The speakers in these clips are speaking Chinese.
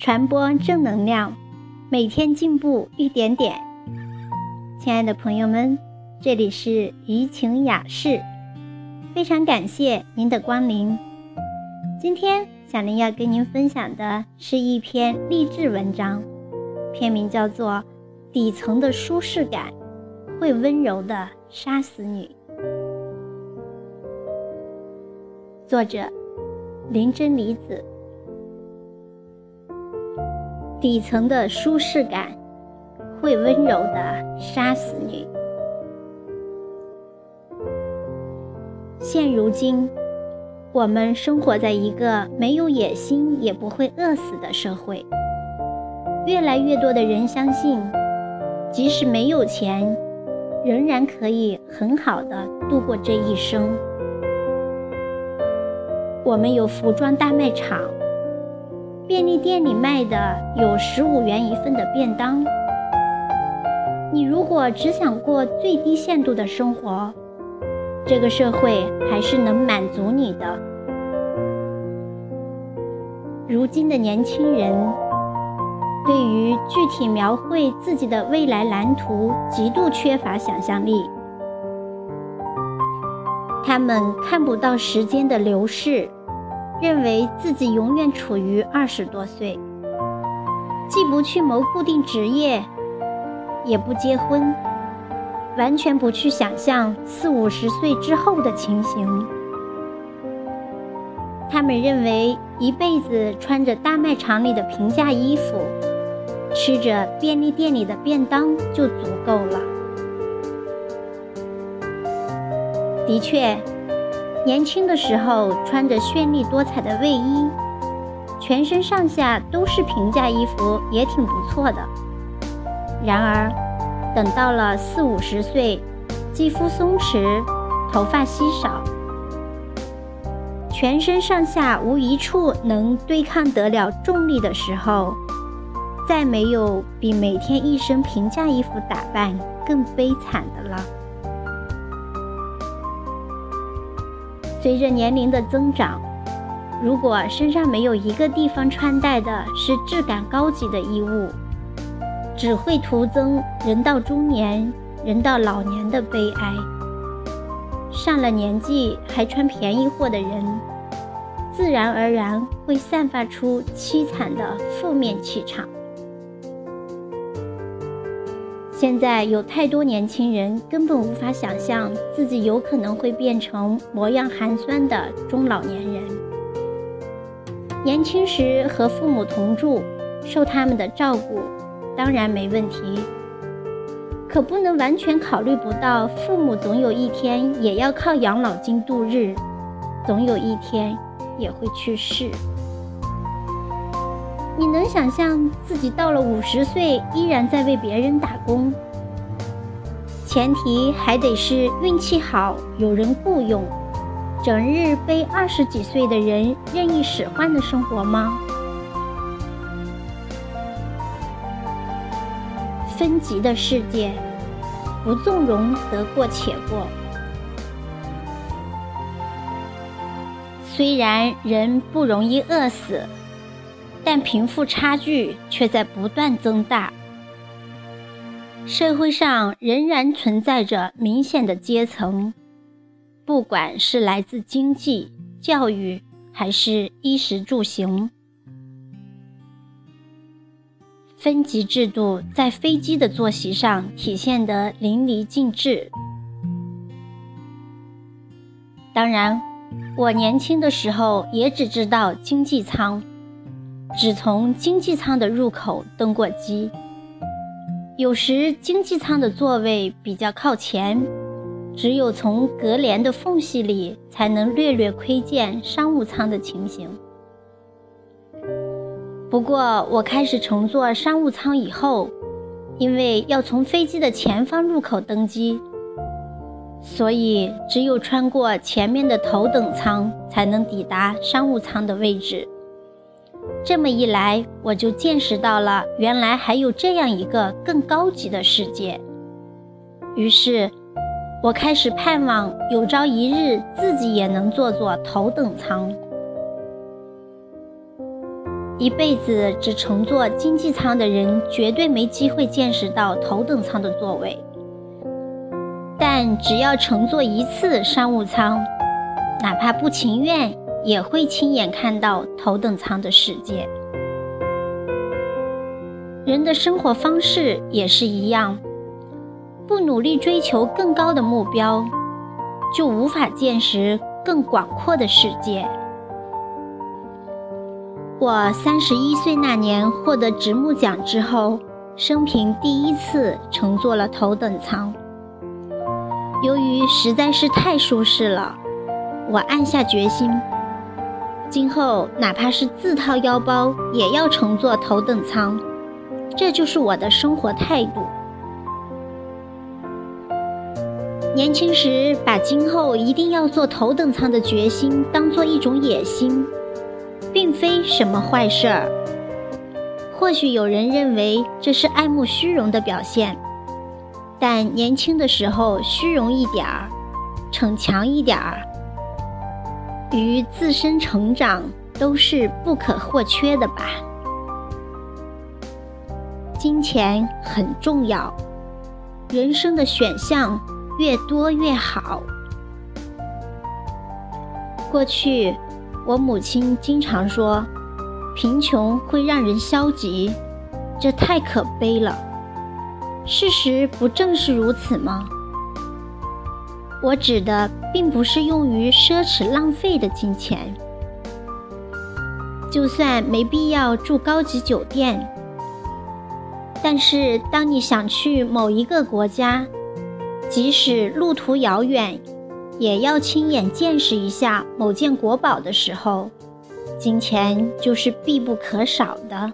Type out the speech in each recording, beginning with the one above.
传播正能量，每天进步一点点。亲爱的朋友们，这里是怡情雅室，非常感谢您的光临。今天小林要跟您分享的是一篇励志文章，篇名叫做《底层的舒适感会温柔的杀死你》，作者林真离子。底层的舒适感会温柔的杀死你。现如今，我们生活在一个没有野心也不会饿死的社会。越来越多的人相信，即使没有钱，仍然可以很好的度过这一生。我们有服装大卖场。便利店里卖的有十五元一份的便当。你如果只想过最低限度的生活，这个社会还是能满足你的。如今的年轻人对于具体描绘自己的未来蓝图极度缺乏想象力，他们看不到时间的流逝。认为自己永远处于二十多岁，既不去谋固定职业，也不结婚，完全不去想象四五十岁之后的情形。他们认为一辈子穿着大卖场里的平价衣服，吃着便利店里的便当就足够了。的确。年轻的时候穿着绚丽多彩的卫衣，全身上下都是平价衣服，也挺不错的。然而，等到了四五十岁，肌肤松弛，头发稀少，全身上下无一处能对抗得了重力的时候，再没有比每天一身平价衣服打扮更悲惨的了。随着年龄的增长，如果身上没有一个地方穿戴的是质感高级的衣物，只会徒增人到中年、人到老年的悲哀。上了年纪还穿便宜货的人，自然而然会散发出凄惨的负面气场。现在有太多年轻人根本无法想象自己有可能会变成模样寒酸的中老年人。年轻时和父母同住，受他们的照顾，当然没问题。可不能完全考虑不到父母总有一天也要靠养老金度日，总有一天也会去世。你能想象自己到了五十岁依然在为别人打工？前提还得是运气好，有人雇佣，整日被二十几岁的人任意使唤的生活吗？分级的世界，不纵容得过且过。虽然人不容易饿死。但贫富差距却在不断增大，社会上仍然存在着明显的阶层，不管是来自经济、教育，还是衣食住行，分级制度在飞机的坐席上体现得淋漓尽致。当然，我年轻的时候也只知道经济舱。只从经济舱的入口登过机，有时经济舱的座位比较靠前，只有从隔帘的缝隙里才能略略窥见商务舱的情形。不过，我开始乘坐商务舱以后，因为要从飞机的前方入口登机，所以只有穿过前面的头等舱才能抵达商务舱的位置。这么一来，我就见识到了原来还有这样一个更高级的世界。于是，我开始盼望有朝一日自己也能坐坐头等舱。一辈子只乘坐经济舱的人，绝对没机会见识到头等舱的座位。但只要乘坐一次商务舱，哪怕不情愿，也会亲眼看到头等舱的世界。人的生活方式也是一样，不努力追求更高的目标，就无法见识更广阔的世界。我三十一岁那年获得直木奖之后，生平第一次乘坐了头等舱。由于实在是太舒适了，我暗下决心，今后哪怕是自掏腰包也要乘坐头等舱。这就是我的生活态度。年轻时把今后一定要坐头等舱的决心当做一种野心。并非什么坏事儿。或许有人认为这是爱慕虚荣的表现，但年轻的时候虚荣一点儿，逞强一点儿，与自身成长都是不可或缺的吧。金钱很重要，人生的选项越多越好。过去。我母亲经常说：“贫穷会让人消极，这太可悲了。”事实不正是如此吗？我指的并不是用于奢侈浪费的金钱，就算没必要住高级酒店，但是当你想去某一个国家，即使路途遥远。也要亲眼见识一下某件国宝的时候，金钱就是必不可少的。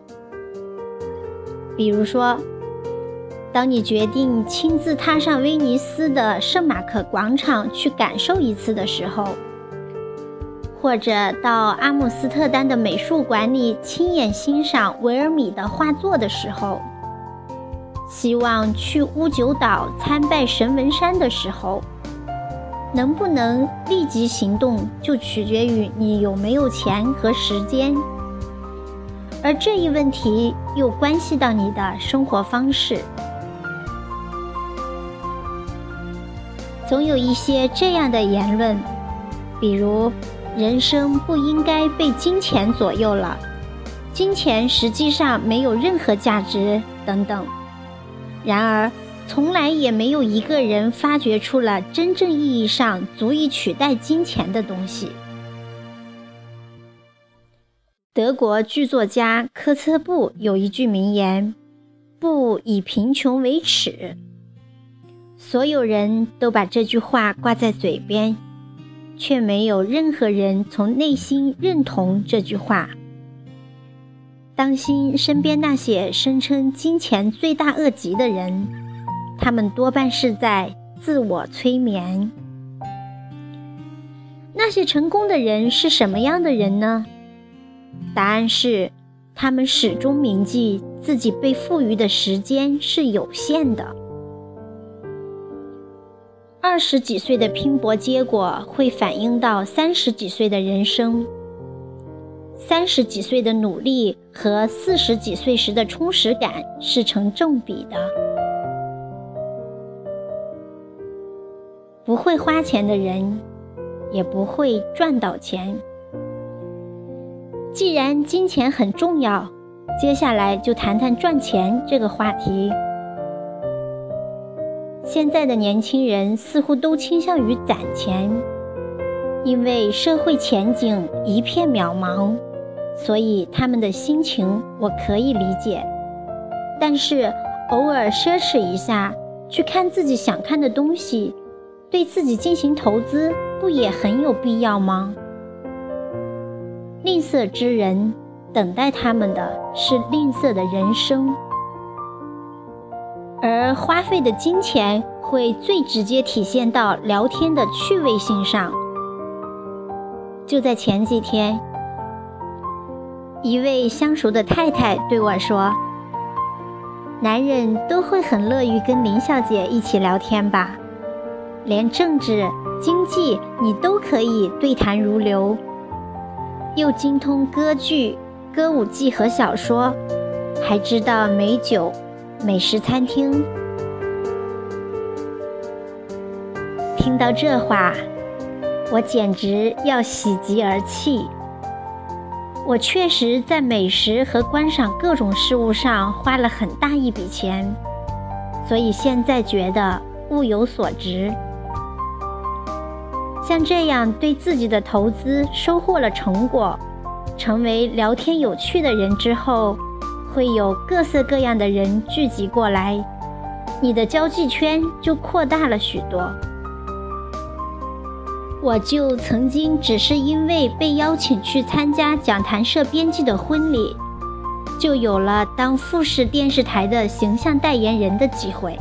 比如说，当你决定亲自踏上威尼斯的圣马可广场去感受一次的时候，或者到阿姆斯特丹的美术馆里亲眼欣赏维尔米的画作的时候，希望去乌九岛参拜神文山的时候。能不能立即行动，就取决于你有没有钱和时间，而这一问题又关系到你的生活方式。总有一些这样的言论，比如“人生不应该被金钱左右了”，“金钱实际上没有任何价值”等等。然而，从来也没有一个人发掘出了真正意义上足以取代金钱的东西。德国剧作家科策布有一句名言：“不以贫穷为耻。”所有人都把这句话挂在嘴边，却没有任何人从内心认同这句话。当心身边那些声称金钱罪大恶极的人。他们多半是在自我催眠。那些成功的人是什么样的人呢？答案是，他们始终铭记自己被赋予的时间是有限的。二十几岁的拼搏结果会反映到三十几岁的人生，三十几岁的努力和四十几岁时的充实感是成正比的。不会花钱的人，也不会赚到钱。既然金钱很重要，接下来就谈谈赚钱这个话题。现在的年轻人似乎都倾向于攒钱，因为社会前景一片渺茫，所以他们的心情我可以理解。但是偶尔奢侈一下，去看自己想看的东西。对自己进行投资，不也很有必要吗？吝啬之人，等待他们的是吝啬的人生，而花费的金钱会最直接体现到聊天的趣味性上。就在前几天，一位相熟的太太对我说：“男人都会很乐于跟林小姐一起聊天吧？”连政治、经济你都可以对谈如流，又精通歌剧、歌舞伎和小说，还知道美酒、美食餐厅。听到这话，我简直要喜极而泣。我确实在美食和观赏各种事物上花了很大一笔钱，所以现在觉得物有所值。像这样对自己的投资收获了成果，成为聊天有趣的人之后，会有各色各样的人聚集过来，你的交际圈就扩大了许多。我就曾经只是因为被邀请去参加讲谈社编辑的婚礼，就有了当富士电视台的形象代言人的机会。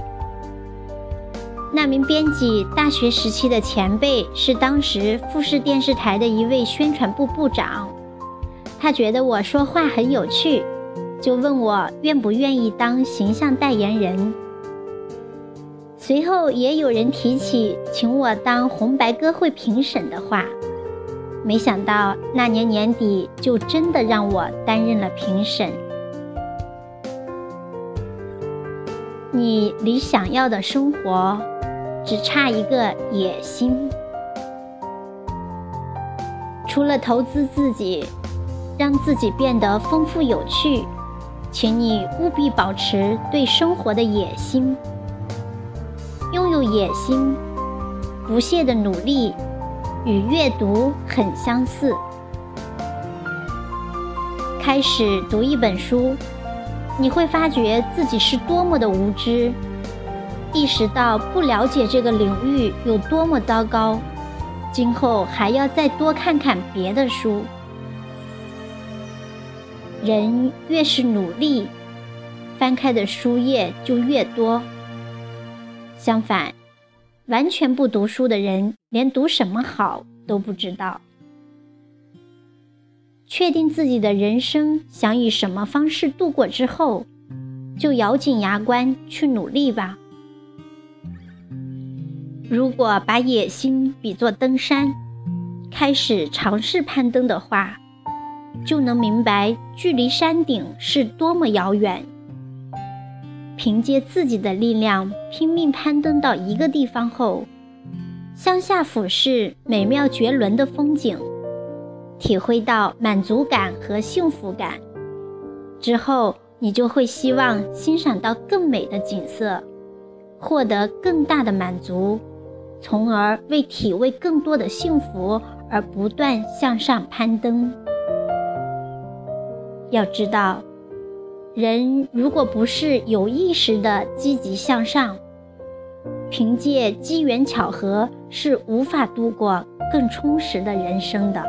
那名编辑大学时期的前辈是当时富士电视台的一位宣传部部长，他觉得我说话很有趣，就问我愿不愿意当形象代言人。随后也有人提起请我当红白歌会评审的话，没想到那年年底就真的让我担任了评审。你离想要的生活只差一个野心。除了投资自己，让自己变得丰富有趣，请你务必保持对生活的野心。拥有野心、不懈的努力，与阅读很相似。开始读一本书，你会发觉自己是多么的无知，意识到不了解这个领域有多么糟糕，今后还要再多看看别的书。人越是努力，翻开的书页就越多。相反，完全不读书的人，连读什么好都不知道。确定自己的人生想以什么方式度过之后，就咬紧牙关去努力吧。如果把野心比作登山，开始尝试攀登的话，就能明白距离山顶是多么遥远。凭借自己的力量拼命攀登到一个地方后，向下俯视美妙绝伦的风景，体会到满足感和幸福感之后，你就会希望欣赏到更美的景色，获得更大的满足，从而为体味更多的幸福而不断向上攀登。要知道。人如果不是有意识的积极向上，凭借机缘巧合是无法度过更充实的人生的。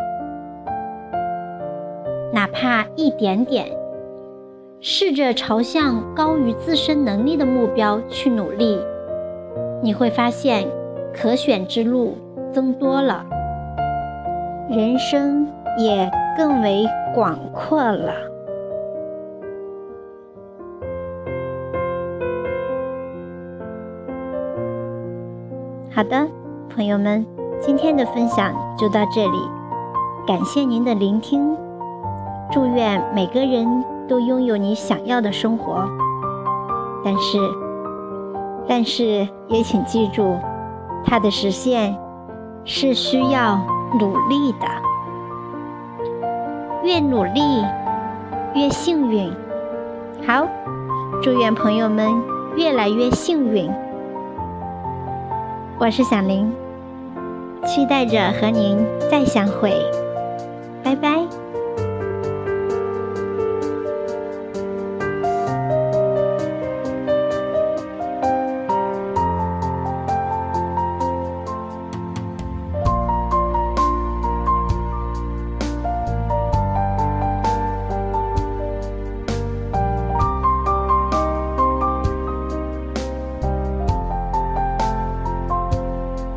哪怕一点点，试着朝向高于自身能力的目标去努力，你会发现可选之路增多了，人生也更为广阔了。好的，朋友们，今天的分享就到这里，感谢您的聆听，祝愿每个人都拥有你想要的生活。但是，但是也请记住，它的实现是需要努力的，越努力越幸运。好，祝愿朋友们越来越幸运。我是小林，期待着和您再相会，拜拜。